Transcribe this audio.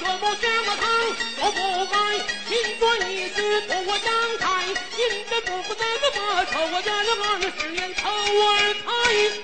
这，不想么汤，我不该，心转意思托我阳台，引得不负那个把丑，我家了二十年愁儿开。